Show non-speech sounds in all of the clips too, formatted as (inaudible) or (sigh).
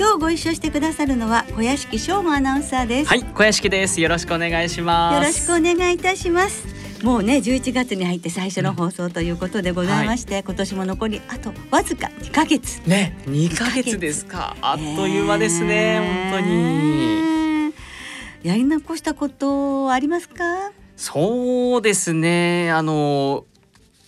今日ご一緒してくださるのは小屋敷翔吾アナウンサーです。はい小屋敷です。よろしくお願いします。よろしくお願いいたします。もうね11月に入って最初の放送ということでございまして、うんはい、今年も残りあとわずか2ヶ月。ね2ヶ月ですか。あっという間ですね、え。ー、本当に。やり残したことありますか？そうですね。あの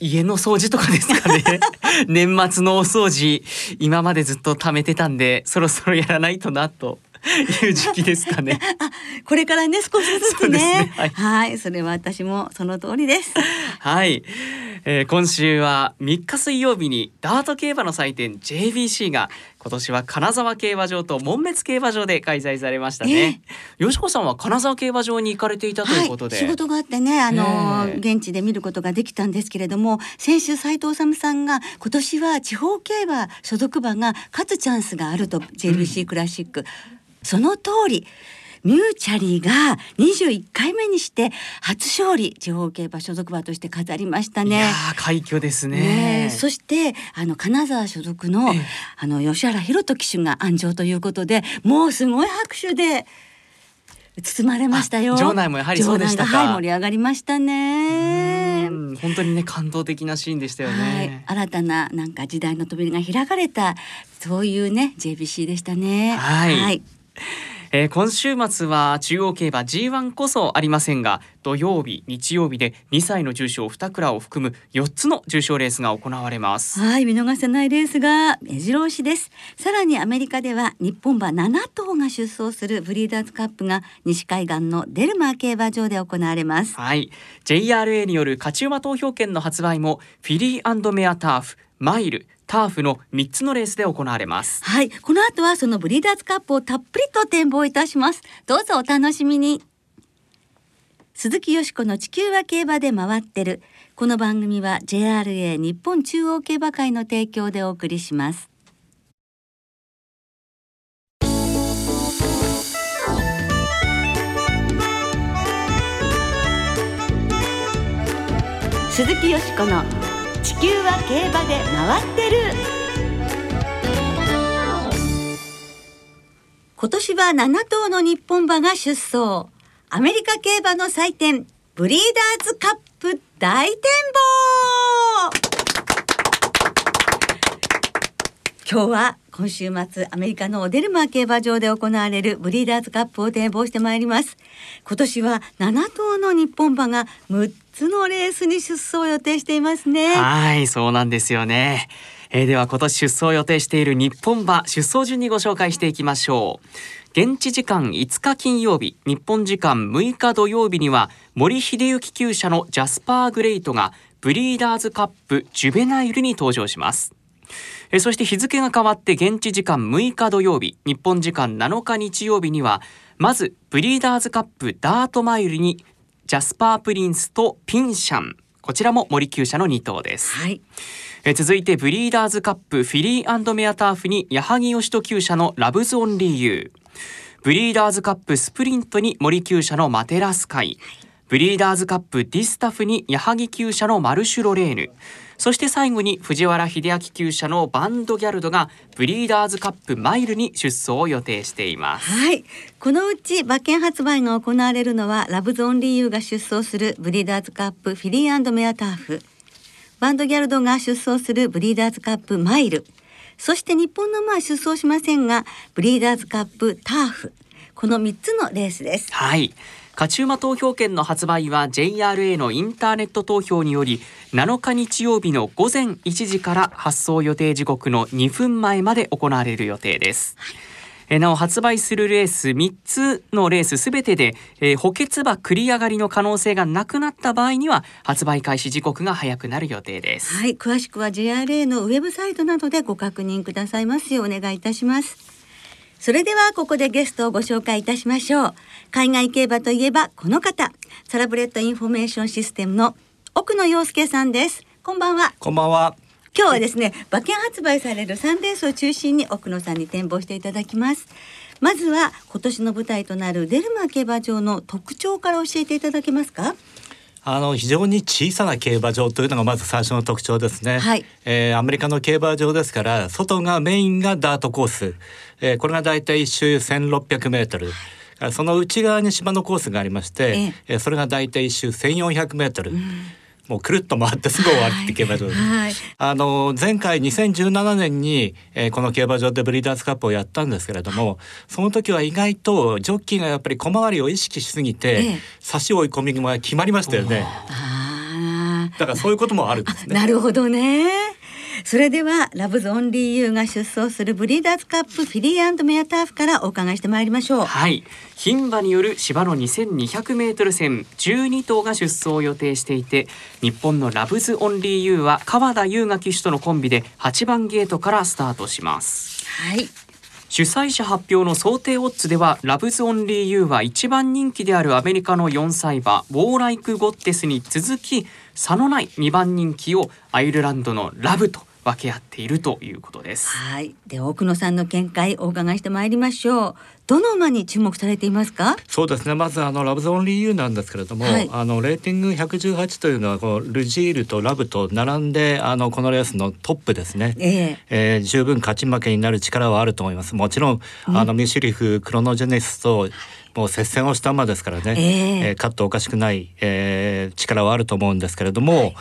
家の掃除とかですかね。(laughs) 年末のお掃除今までずっと貯めてたんでそろそろやらないとなと (laughs) いう時期ですかね。あこれからね少しずつね、ね、はい、はい、それは私もその通りです。はい。えー、今週は3日水曜日にダート競馬の祭典 JBC が今年は金沢競馬場と門別競馬場で開催されましたね、えー、よしこさんは金沢競馬場に行かれていたということで、はい、仕事があってねあの、えー、現地で見ることができたんですけれども先週斉藤治さんが今年は地方競馬所属馬が勝つチャンスがあると JBC クラシック、うん、その通りミューチャリーが21回目にして初勝利地方競馬所属馬として飾りましたね。快挙ですね、ね、そしてあの金沢所属のあの吉原弘人騎手が安城ということでもうすごい拍手で包まれましたよ。場内もやはりそうでしたはい、盛り上がりましたね。本当にね感動的なシーンでしたよね。はい、新たななんか時代の扉が開かれたそういうね JBC でしたね。はい、はい (laughs) えー、今週末は中央競馬 G1 こそありませんが土曜日日曜日で2歳の重賞2クラを含む4つの重賞レースが行われます。はい見逃せないレースが目白押しです。さらにアメリカでは日本馬7頭が出走するブリーダーズカップが西海岸のデルマー競馬場で行われます。はい。JRA による勝ち馬投票券の発売もフィリーメアターフマイルターフの3つのレースで行われます。はい。この後はそのブリーダーズカップをたっぷりと展望いたします。どうぞお楽しみに。鈴木よしこの地球は競馬で回ってる。この番組は JRA 日本中央競馬会の提供でお送りします。鈴木よしこの地球は競馬で回ってる。今年は7頭の日本馬が出走。アメリカ競馬の祭典ブリーダーズカップ大展望。今日は今週末アメリカのオデルマー競馬場で行われるブリーダーズカップを展望してまいります。今年は7頭の日本馬が6つのレースに出走予定していますね。はいそうなんですよね。えー、では今年出走予定している日本馬出走順にご紹介していきましょう。現地時間5日金曜日日本時間6日土曜日には森秀幸厩舎のジャスパーグレイトがブリーダーズカップジュベナイルに登場します。えそして日付が変わって現地時間6日土曜日日本時間7日日曜日にはまずブリーダーズカップダートマイルにジャスパープリンスとピンシャン。こちらも森厩舎の2頭です、はい、え続いてブリーダーズカップフィリーメアターフに矢作義人厩舎のラブズオンリーユー。ブリーダーズカップスプリントに森厩舎のマテラスカイブリーダーズカップディスタフに矢作厩舎のマルシュロレーヌ。そして最後に藤原英昭厩舎のヴァンドギャルドがブリーダーズカップマイルに出走を予定しています。はい。このうち馬券発売が行われるのはラブゾーンリーユーが出走するブリーダーズカップフィリーメアターフ。バンドギャルドが出走するブリーダーズカップマイル。そして日本の馬は出走しませんがブリーダーズカップターフ。この3つのレースです。はい勝ち馬投票券の発売は JRA のインターネット投票により7日日曜日の午前1時から発送予定時刻の2分前まで行われる予定です。はい。なお発売するレース3つのレースすべてで、えー、補欠馬繰り上がりの可能性がなくなった場合には発売開始時刻が早くなる予定です。はい。詳しくは JRA のウェブサイトなどでご確認くださいますようお願いいたします。それではここでゲストをご紹介いたしましょう海外競馬といえばこの方。サラブレッドインフォメーションシステムの奥野陽介さんです。こんばんは。こんばんは。今日はですね馬券発売される3レースを中心に奥野さんに展望していただきます。まずは今年の舞台となるデルマ競馬場の特徴から教えていただけますか？あの非常に小さな競馬場というのがまず最初の特徴ですね、はい。えーアメリカの競馬場ですから外がメインがダートコース、えーこれがだいたい一周1600メートルその内側に芝のコースがありまして、えーそれがだいたい一周1400メートル、もうくるっと回ってすぐ終わるって競馬場。(laughs) はい。あの前回2017年に、えーこの競馬場でブリーダーズカップをやったんですけれどもその時は意外とジョッキーがやっぱり小回りを意識しすぎて、ええ。差し追い込みが決まりましたよね。だからそういうこともあるんですね。なるほどね。それではラブズオンリーユーが出走するブリーダーズカップフィリーメアターフからお伺いしてまいりましょう。はい牝馬による芝の 2200m 戦12頭が出走を予定していて日本のラブズオンリーユーは川田優雅騎手とのコンビで8番ゲートからスタートしますはい。主催者発表の想定オッズではラブズオンリーユーは一番人気であるアメリカの4歳馬ウォーライクゴッテスに続き差のない2番人気をアイルランドのラブと分け合っているということですはい。で奥野さんの見解お伺いしてまいりましょう。どの馬に注目されていますか？そうですねまずあのラブズオンリーユーなんですけれども、はいあのレーティング118というのはこのルジールとラブと並んであのこのレースのトップですね。えええー十分勝ち負けになる力はあると思います。もちろん、あのミシュリフクロノジェネシスともう接戦をした馬ですからね、えええー勝っておかしくない、えー力はあると思うんですけれども、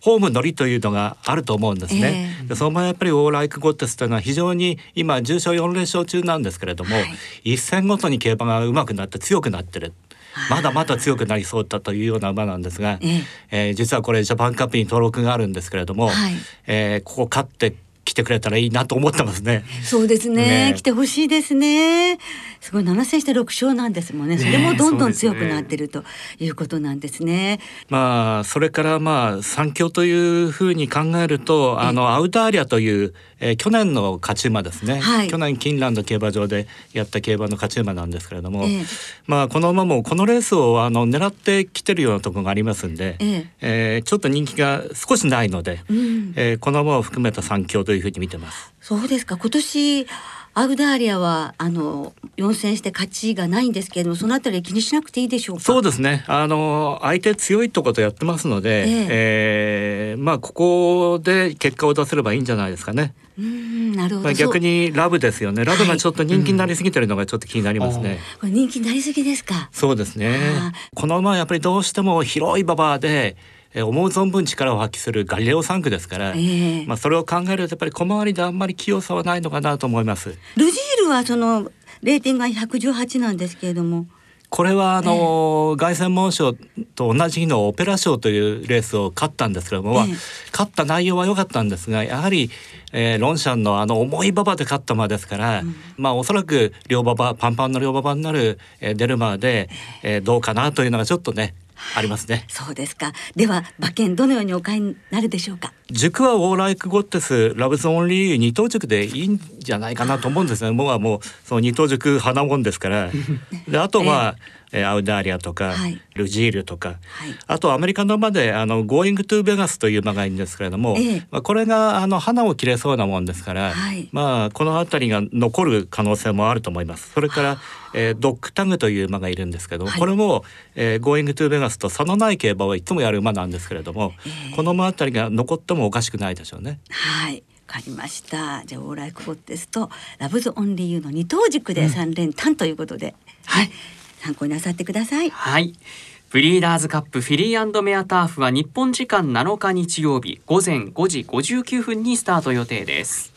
ホーム乗りというのがあると思うんですね。えでその前やっぱりオーライクゴッテスというのは非常に今重賞4連勝中なんですけれども、一戦ごとに競馬が上手くなって強くなってる。まだまだ強くなりそうだというような馬なんですが、ええ。えー実はこれジャパンカップに登録があるんですけれども、はい。えーここ勝ってきてくれたらいいなと思ってますね。そうですねねえ来てほしいですね。すごい7戦して6勝なんですもんね。それもどんどん強くなってるということなんですね。まあそれからまあ三強というふうに考えるとあのアウターリアという、えー去年の勝ち馬ですね、はい。去年キンランド競馬場でやった競馬の勝ち馬なんですけれども、ええ。まあこの馬もこのレースをあの狙ってきてるようなところがありますんで、ええ。えーちょっと人気が少しないので、うん。えーこの馬を含めた三強というふうに見てます。そうですか。今年アウダーリアはあの4戦して勝ちがないんですけれどもそのあたり気にしなくていいでしょうか？そうですね。あの相手強いとことやってますので、ええーまあここで結果を出せればいいんじゃないですかね。うんなるほど、まあ、逆にラブですよね。ラブはいがちょっと人気になりすぎてるのがちょっと気になりますね。そうこれ人気になりすぎですか？そうですねあ。この馬はやっぱりどうしても広い馬場で、えー思う存分力を発揮するガリレオ3区ですから、ええ。まあそれを考えるとやっぱり小回りであんまり器用さはないのかなと思います。ルジールはそのレーティングが118なんですけれども。これはあの凱旋門賞と同じ日のオペラ賞というレースを勝ったんですけれども、ええ。勝った内容は良かったんですがやはり、えーロンシャンのあの重い馬場で勝った馬ですから、まあおそらく両馬場パンパンの両馬場になる、えーデルマーで、えーどうかなというのがちょっとねありますね。そうですかでは馬券どのようにお買いになるでしょうか？軸はウォーライクゴッテスラブズオンリー二等軸でいいんじゃないかなと思うんですね。もうはもうその二等軸花もんですから。であとは、えーアウダーリアとか、はい。ルジールとか、はい。あとアメリカの馬であのゴーイングトゥベガスという馬がいるんですけれども、ええ。まあこれがあのハナを切れそうなもんですから、はい。まあこの辺りが残る可能性もあると思います。それから、えードッグタグという馬がいるんですけど、はい。これも、えー、ゴーイングトゥベガスと差のない競馬をいつもやる馬なんですけれども、この馬あたりが残ってもおかしくないでしょうね。はい。わかりました。じゃあウォーライクゴッデスとラブズオンリーユーの二等軸で三連単ということで、はい参考になさってくださいはい。ブリーダーズカップフィリーメアターフは日本時間7日日曜日午前5時59分にスタート予定です。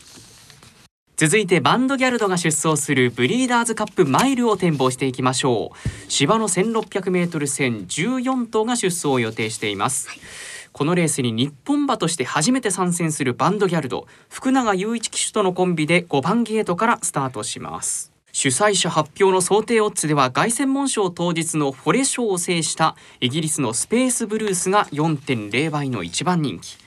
続いてバンドギャルドが出走するブリーダーズカップマイルを展望していきましょう芝の 1600m 戦14頭が出走を予定しています、このレースに日本馬として初めて参戦するバンドギャルド福永雄一騎手とのコンビで5番ゲートからスタートします主催者発表の想定オッズでは凱旋門賞当日のフォレ賞を制したイギリスのスペースブルースが4.0倍の一番人気。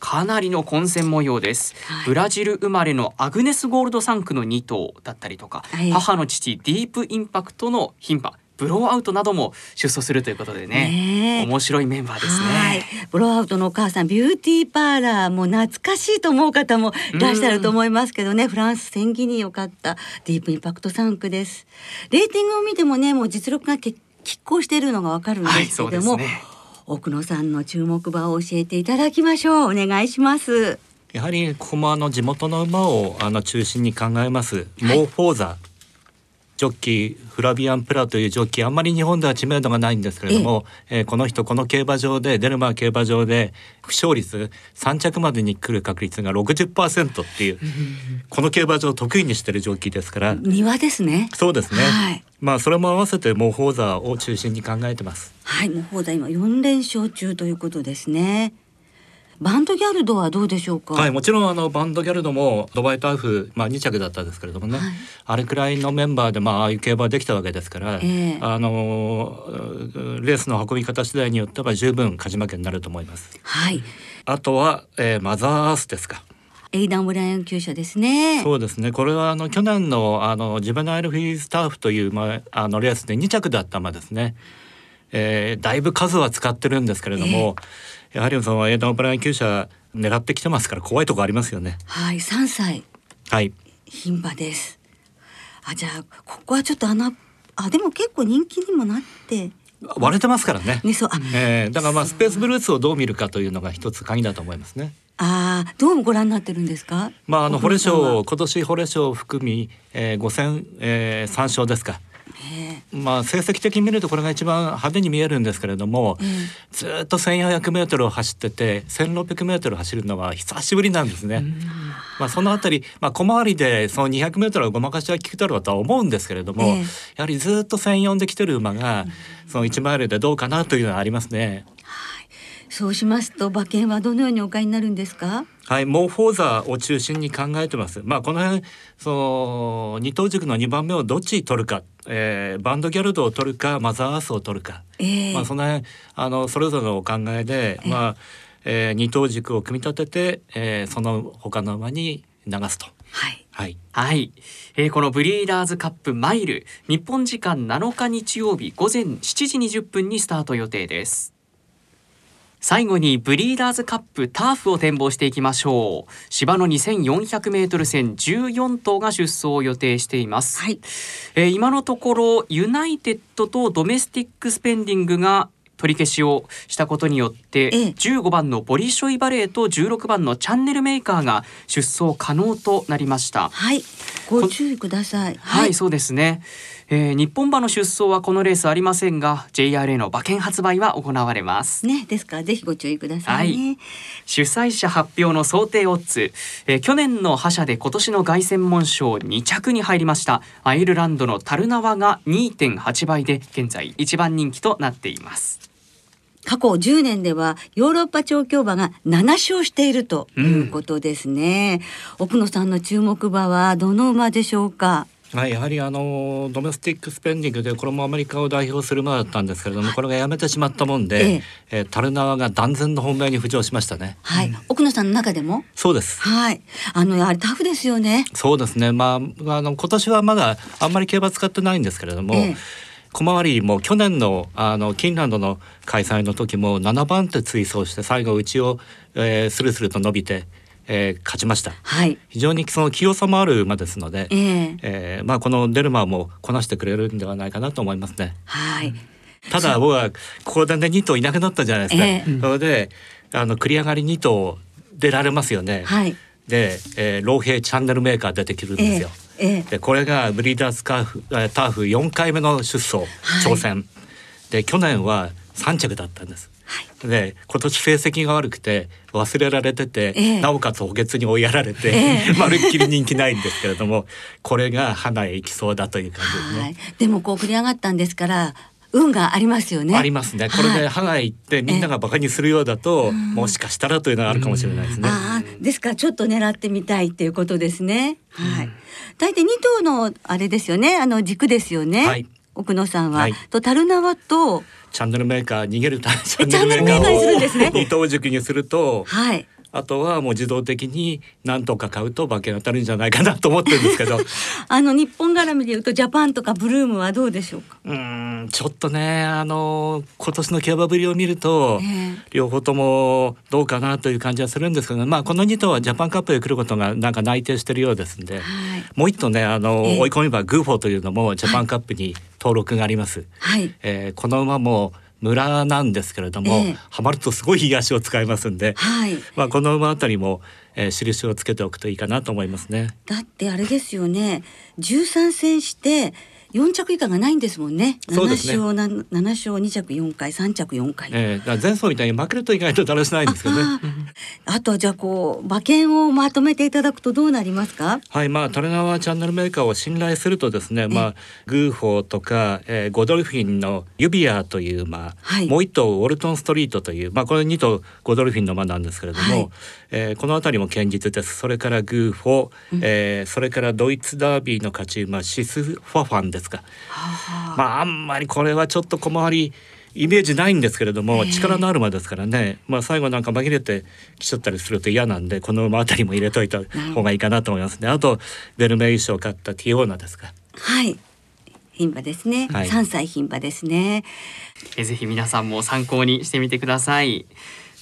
かなりの混戦模様です、はい。ブラジル生まれのアグネスゴールド3区の2頭だったりとか、はい。母の父ディープインパクトの牝馬ブローアウトなども出走するということでね。ね面白いメンバーですね。ブローアウトのお母さんビューティーパーラーも懐かしいと思う方もいらっしゃると思いますけどね。フランス戦ギニを勝ったディープインパクト3区です。レーティングを見てもねもう実力が拮抗しているのがわかるんですけども、はいね、奥野さんの注目馬を教えていただきましょう。お願いします。やはりここもあの地元の馬をあの中心に考えます、はい、モーフォーザジョッキーフラビアン・プラというジョッキーあんまり日本では知名度がないんですけれども、ええ。ー、この人この競馬場でデルマー競馬場で負傷率3着までに来る確率が60%っていうこの競馬場を得意にしてるジョッキーですから。庭ですね。そうですね、はい、まあそれも合わせてモーフォーザーを中心に考えてます。はいモーフォーザー今4連勝中ということですねバンドギャルドはどうでしょうか？はい、もちろんあのバンドギャルドもドバイターフまあ2着だったんですけれどもね、はい、あれくらいのメンバーでまあああいう競馬できたわけですから、えー、あのレースの運び方次第によっては十分勝ち負けになると思います。はい。あとは、えー、マザーアースですか。エイダンブライアン厩舎ですね。そうですね。これはあの去年のあのジベナイルフィースターフというまああのレースで2着だった馬ですね。えー、だいぶ数は使ってるんですけれども、えー、やはりそのエイダンブライアン厩舎狙ってきてますから怖いとこありますよね。はい、三歳。はい。牝馬です。あ、じゃあここはちょっと穴あでも結構人気にもなって。割れてますからね。ねそうあ、えー、だからまあスペースブルースをどう見るかというのが一つ鍵だと思いますね。ああ、どうご覧になってるんですか？まああのホレ賞今年ホレ賞を含み、えー、五戦、えー、三勝ですか。まあ成績的に見るとこれが一番派手に見えるんですけれども、ずっと1400メートルを走ってて1600メートル走るのは久しぶりなんですね。まあそのあたり、まあ小回りでその200メートルはごまかしは効くだろうとは思うんですけれども、やはりずっと1004で来てる馬がその1マイルでどうかなというのはありますね。そうしますと馬券はどのようにお買いになるんですか？はい、モーフォーザを中心に考えてます。まあこの辺その二等軸の2番目をどっち取るか、えー、バンドギャルドを取るかマザーアースを取るか、えー、まあその辺あのそれぞれのお考えで、えー、まあ、えー、二等軸を組み立てて、えー、その他の馬に流すと。はい。はい。はい、えー、このブリーダーズカップマイル日本時間7日日曜日午前7時20分にスタート予定です最後にブリーダーズカップターフを展望していきましょう。芝の2400メートル戦14頭が出走を予定しています、はい、えー、今のところユナイテッドとドメスティックスペンディングが取り消しをしたことによって、ええ、15番のボリショイバレーと16番のチャンネルメーカーが出走可能となりました。はい。ご注意ください。はい、そうですねえー、日本馬の出走はこのレースありませんが JRA の馬券発売は行われます。ねですからぜひご注意ください、ね。はい、主催者発表の想定オッズ、えー、去年の覇者で今年の凱旋門賞2着に入りました。アイルランドのタルナワが2.8倍で現在一番人気となっています。過去10年ではヨーロッパ調教馬が7勝しているということですね、うん、奥野さんの注目馬はどの馬でしょうか？はい、やはりあのドメスティックスペンディングでこれもアメリカを代表する馬だったんですけれどもこれがやめてしまったもんで、えええー、タルナワが断然の本命に浮上しましたね。はい、うん、奥野さんの中でも？そうです。はい、あのやはりタフですよね。そうですね。まああの今年はまだあんまり競馬使ってないんですけれども。え小回りも去年のあのキンランドの開催の時も7番手追走して最後内を、えー、スルスルと伸びてえー、勝ちました、はい、非常にその清さもある馬ですので、えー、えー、まあ、このデルマーもこなしてくれるんではないかなと思いますね。はい。ただ僕はここでね2頭いなくなったじゃないですか、えー、それであの繰り上がり2頭出られますよね。はい、で、えー、老兵チャンネルメーカー出てくるんですよ。えー、でこれがブリーダースカーフターフ4回目の出走、挑戦。で去年は3着だったんです。で今年成績が悪くて忘れられてて、えなおかつ補欠に追いやられて、え (laughs) まるっきり人気ないんですけれどもこれが花へ行きそうだという感じですね。はい、でもこう振り上がったんですから運がありますよね。ありますね。これで歯が行ってみんなが馬鹿にするようだと、もしかしたらというのがあるかもしれないですね。あですからちょっと狙ってみたいっていうことですね。はい。大体二頭のあれですよね。あの軸ですよね。はい、奥野さんは、はい、とタルナワとチャンネルメーカー逃げるチャンネルメーカーを二等軸にすると、はい。あとはもう自動的に何とか買うと馬券当たるんじゃないかなと思ってるんですけど。(laughs) あの日本絡みで言うとジャパンとかブルームはどうでしょうか？うんちょっとねあの今年の競馬ぶりを見ると、ええ。両方ともどうかなという感じはするんですけど、まあ、この2頭はジャパンカップへ来ることがなんか内定してるようですんで、はい。もう一頭ねあの、ええ。追い込み馬グーフォーというのもジャパンカップに登録があります。はい。えーこの馬も村なんですけれども、ええ。ハマるとすごいいい足を使いますんで、はい。まあ、この馬あたりも、えー印をつけておくといいかなと思いますね。だってあれですよね。13戦して4着以下がないんですもんね。7そうですね。勝な7勝2着4回3着4回、えー、だから前走みたいに負けると意外とだらしないんですけどね。ああとはじゃあこう馬券をまとめていただくとどうなりますか？はいまあタルナワチャンネルメーカーを信頼するとですね、まあグーフォーとか、えー、ゴドルフィンのユビアという馬、はい。もう一頭ウォルトンストリートというまあこれ二頭ゴドルフィンの馬なんですけれども、はい。えーこの辺りも堅実です。それからグーフォー、えーそれからドイツダービーの勝ち馬シスファハンですか。まああんまりこれはちょっと小回りイメージないんですけれども、ええ力のある馬ですからね、まあ、最後なんか紛れてきちゃったりすると嫌なんでこの馬あたりも入れといた方がいいかなと思いますね。あとベルメイ賞を勝ったティオーナですか。はい牝馬ですね、はい3歳牝馬ですねえーぜひ皆さんも参考にしてみてください。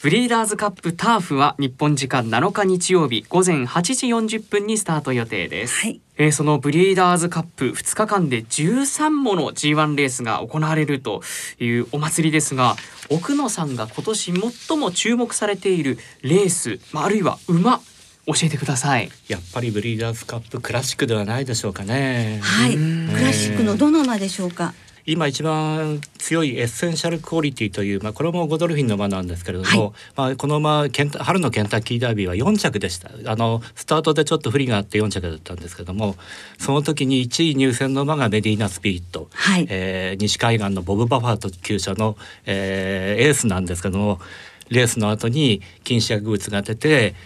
ブリーダーズカップターフは日本時間7日日曜日午前8時40分にスタート予定です。はいえーそのブリーダーズカップ2日間で13もの G1 レースが行われるというお祭りですが奥野さんが今年最も注目されているレース、まあ、あるいは馬教えてください。やっぱりブリーダーズカップクラシックではないでしょうかね。はいうんクラシックのどの馬でしょうか？今一番強いエッセンシャルクオリティという、まあ、これもゴドルフィンの馬なんですけれども、はい。まあ、この馬ケンタ春のケンタッキーダービーは4着でした。あのスタートでちょっと不利があって4着だったんですけどもその時に1位入選の馬がメディーナ・スピリット、はい。えー西海岸のボブ・バファート厩舎の、えーエースなんですけどもレースの後に禁止薬物が出て、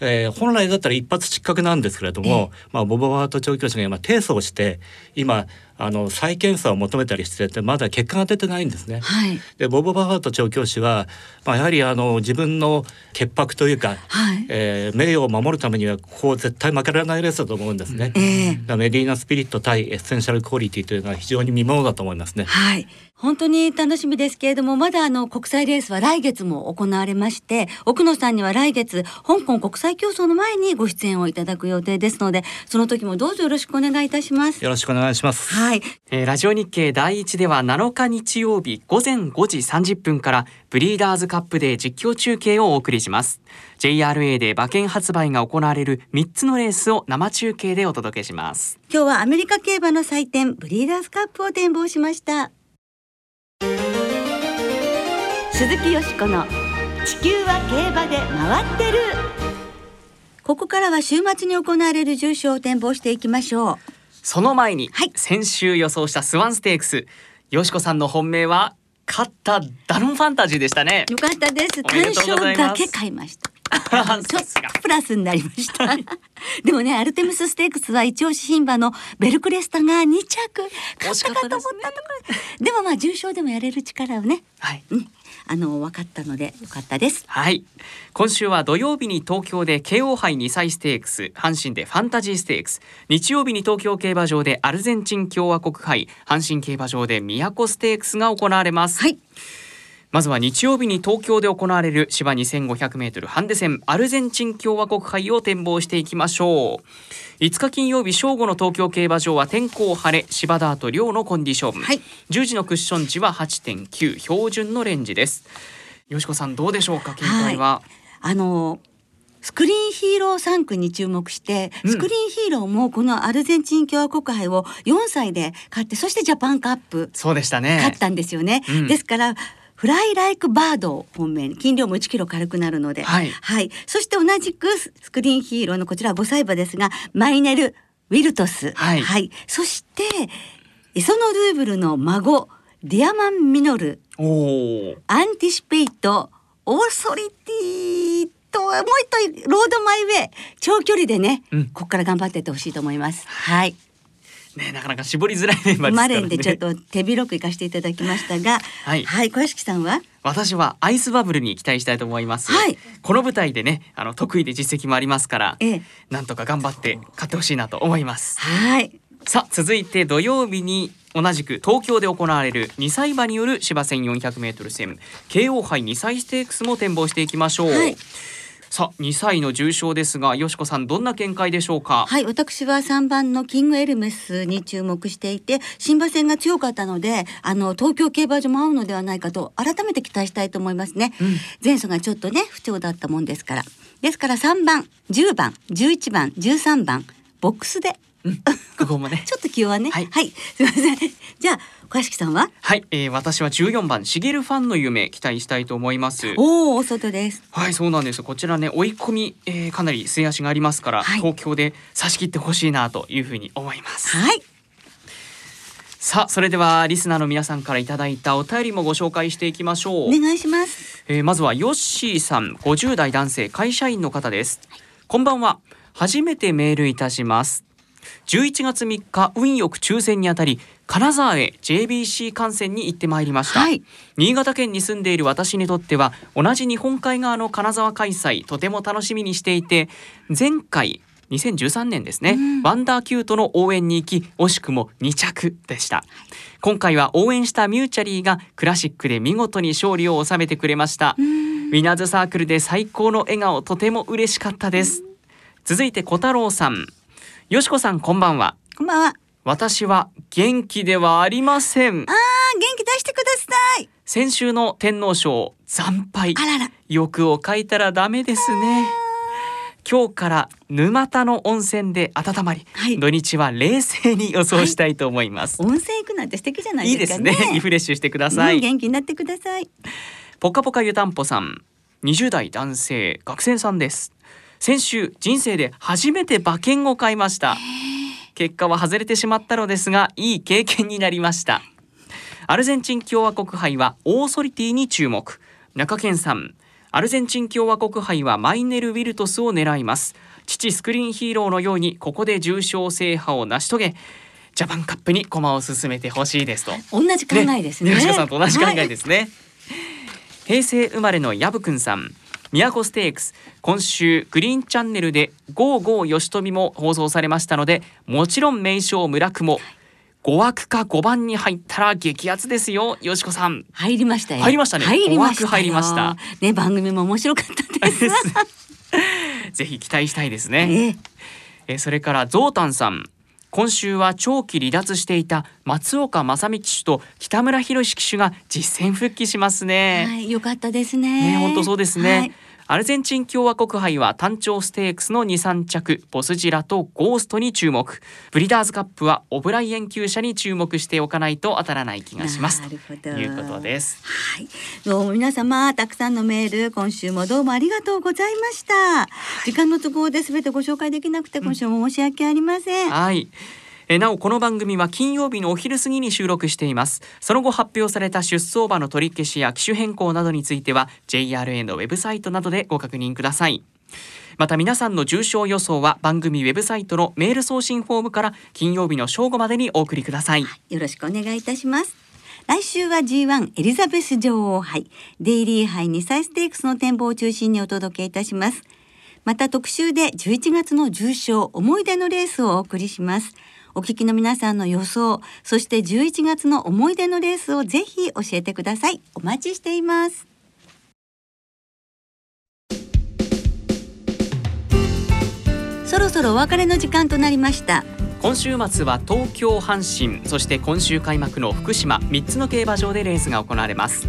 えー本来だったら一発失格なんですけれども、まあ、ボブ・バファート調教師が今提訴をして今あの再検査を求めたりしててまだ結果が出てないんですね。はいでボブ・バファート調教師は、まあ、やはりあの自分の潔白というか、はいえー名誉を守るためにはここ絶対負けられないレースだと思うんですね。ええだからメディーナ・スピリット対エッセンシャル・クオリティというのは非常に見ものだと思いますね。はい。本当に楽しみですけれども、まだあの国際レースは来月も行われまして、奥野さんには来月、香港国際競争の前にご出演をいただく予定ですので、その時もどうぞよろしくお願いいたします。よろしくお願いします。はい。えーラジオ日経第一では7日日曜日午前5時30分からブリーダーズカップで実況中継をお送りします JRA で馬券発売が行われる3つのレースを生中継でお届けします今日はアメリカ競馬の祭典、ブリーダーズカップを展望しました。鈴木よしこの地球は競馬で回ってる。ここからは週末に行われる重賞を展望していきましょう。その前に、はい先週予想したスワンステークスよしこさんの本命は勝ったダノンファンタジーでしたねよかったです。単勝だけ買いました。(laughs) さちょっとプラスになりました。(laughs) でもね、アルテミスステークスは一押し牝馬のベルクレスタが2着。勝ったかと思ったところ。でもまあ重賞でもやれる力をね、はいうん、あの分かったのでよかったです。はい今週は土曜日に東京で京王杯2歳ステークス阪神でファンタジーステークス日曜日に東京競馬場でアルゼンチン共和国杯阪神競馬場で都ステークスが行われます、はい。まずは日曜日に東京で行われる芝 2500m ハンデ戦アルゼンチン共和国杯を展望していきましょう。5日金曜日正午の東京競馬場は天候晴れ芝ダート両のコンディション、はい。10時のクッション値は8.9標準のレンジです。よしこさんどうでしょうか見解は、あのスクリーンヒーロー3区に注目して、うん。スクリーンヒーローもこのアルゼンチン共和国杯を4歳で勝ってそしてジャパンカップそうでしたね。勝ったんですよね。うん。ですからフライライクバードを本命に斤量も1キロ軽くなるので、はい。そして同じくススクリーンヒーローのこちらは5歳馬ですがマイネルウィルトス、はい。そしてそのルーブルの孫ディアマンミノル。おおアンティシペイトオーソリティともう一頭ロードマイウェイ。長距離でね、うん。ここから頑張っていってほしいと思います。はい。ねなかなか絞りづらいメンバーですね。マレンでちょっと手広く行かせていただきましたが、はい。はい、小屋敷さんは？私はアイスバブルに期待したいと思います。はい。この舞台でねあの得意で実績もありますから、ええ。なんとか頑張って勝ってほしいなと思います。はい、さあ続いて土曜日に同じく東京で行われる2歳馬による芝1 4 0 0ル戦。慶応杯2歳ステークスも展望していきましょう、はいさあ2歳の重賞ですがよしこさんどんな見解でしょうか？はい、私は3番のキングエルメスに注目していて、新馬戦が強かったので、あの東京競馬場も合うのではないかと改めて期待したいと思いますね。前走がちょっとね不調だったもんですから、ですから3番、10番、11番、13番ボックスで。(laughs) ここもね。ちょっと気弱ね。ははい。い、すみません。じゃあ小屋敷さんは？はい、えー、私は14番しげるファンの夢期待したいと思います。おお、お外です。はいそうなんです。こちらね追い込み、えー、かなり末足がありますから、はい。東京で差し切ってほしいなというふうに思います。はい。さあそれではリスナーの皆さんからいただいたお便りもご紹介していきましょう。お願いします。えーまずはヨッシーさん50代男性会社員の方です。こんばんは。初めてメールいたします11月3日運よく抽選にあたり金沢へ JBC 観戦に行ってまいりました、はい。新潟県に住んでいる私にとっては同じ日本海側の金沢開催とても楽しみにしていて前回2013年ですね、うん。ワンダーキュートの応援に行き惜しくも2着でした。今回は応援したミューチャリーがクラシックで見事に勝利を収めてくれました。ウィナーズサークルで最高の笑顔とても嬉しかったです。続いて小太郎さんよしこさんこんばんは。こんばんは。私は元気ではありません。あー元気出してください。先週の天皇賞惨敗。あらら。欲を書いたらダメですね。今日から沼田の温泉で温まり、はい。土日は冷静に予想したいと思います、温泉行くなんて素敵じゃないい、いでかね。ですすね。リフレッシュしてください、うん元気になってください。ぽかぽか湯たんぽさん。20代男性学生さんです先週人生で初めて馬券を買いました。結果は外れてしまったのですがいい経験になりました。アルゼンチン共和国杯はオーソリティに注目。中堅さん。アルゼンチン共和国杯はマイネル・ウィルトスを狙います。父スクリーンヒーローのようにここで重賞制覇を成し遂げジャパンカップに駒を進めてほしいですと。同じ考えですね。吉川さんと同じ考えはいですね、平成生まれのヤブくんさん宮古ステークス。今週グリーンチャンネルでゴーゴー吉富も放送されましたのでもちろん名称村久も5枠か5番に入ったら激アツですよ。よしこさん。入りましたよ。入りましたね。入りましたよ。五枠入りました。ね番組も面白かったです。(laughs) ぜひ期待したいですね。ええ。えーそれからゾウタンさん今週は長期離脱していた松岡正美騎手と北村博騎手が実戦復帰しますね、はい、よかったですね。ね、本当そうですね。はいアルゼンチン共和国杯は単調ステークスの2、3着、ボスジラとゴーストに注目。ブリダーズカップはオブライエン級者に注目しておかないと当たらない気がします。なるほどということです。はい、どうも皆様たくさんのメール今週もどうもありがとうございました。時間の都合で全てご紹介できなくて今週も申し訳ありません。はい。えなおこの番組は金曜日のお昼過ぎに収録していますその後発表された出走馬の取り消しや機種変更などについては JRA のウェブサイトなどでご確認くださいまた皆さんの重賞予想は番組ウェブサイトのメール送信フォームから金曜日の正午までにお送りくださいよろしくお願いいたします。来週は G1 エリザベス女王杯デイリー杯2歳ステークスの展望を中心にお届けいたします。また特集で11月の重賞思い出のレースをお送りします。お聞きの皆さんの予想、そして11月の思い出のレースをぜひ教えてください。お待ちしています。そろそろお別れの時間となりました。今週末は東京阪神そして今週開幕の福島3つの競馬場でレースが行われます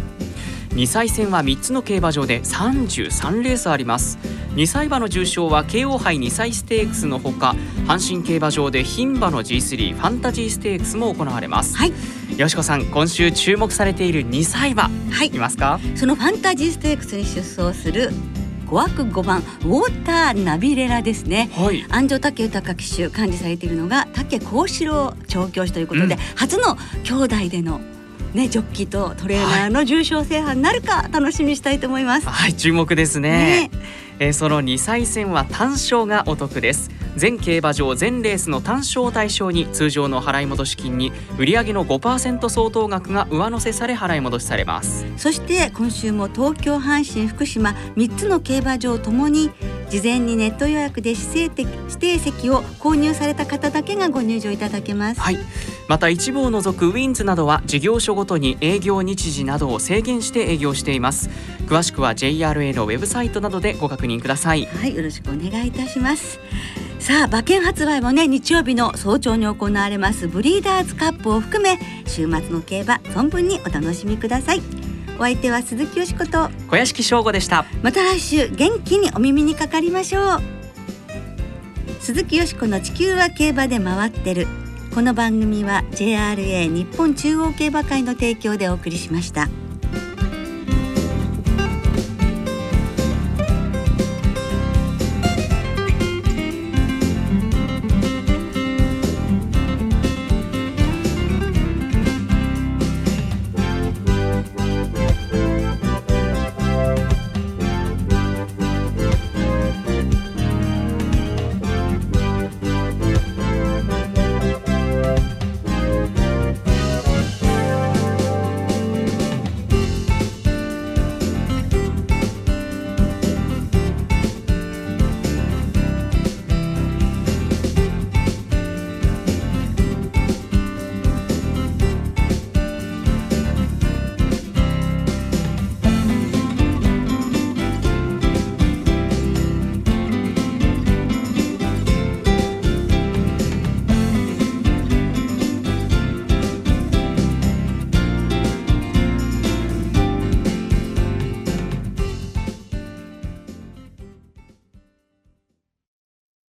2歳戦は3つの競馬場で33レースあります。2歳馬の重賞は京王杯2歳ステークスのほか阪神競馬場で牝馬の G3 ファンタジーステークスも行われます。はい、よしこさん今週注目されている2歳馬はい。い、ますか？そのファンタジーステークスに出走する5枠5番ウォーターナビレラですね。はい。安城武豊騎手管理されているのが武幸四郎調教師ということで、うん。初の兄弟でのねジョッキーとトレーナーの重賞制覇になるか楽しみにしたいと思います。はい注目ですね。ね。えー、その2歳戦は単勝がお得です。全競馬場全レースの単勝を対象に通常の払い戻し金に売上の5%相当額が上乗せされ払い戻しされます。そして今週も東京阪神福島3つの競馬場ともに事前にネット予約で指定指定席を購入された方だけがご入場いただけます。はい。また一部を除くウィンズなどは事業所ごとに営業日時などを制限して営業しています。詳しくは JRA のウェブサイトなどでご確認ください。はいよろしくお願いいたします。さあ馬券発売もね日曜日の早朝に行われますブリーダーズカップを含め週末の競馬存分にお楽しみくださいお相手は鈴木よしこと。小屋敷翔吾でした。また来週元気にお耳にかかりましょう。鈴木よしこの地球は競馬で回ってる。この番組は JRA 日本中央競馬会の提供でお送りしました。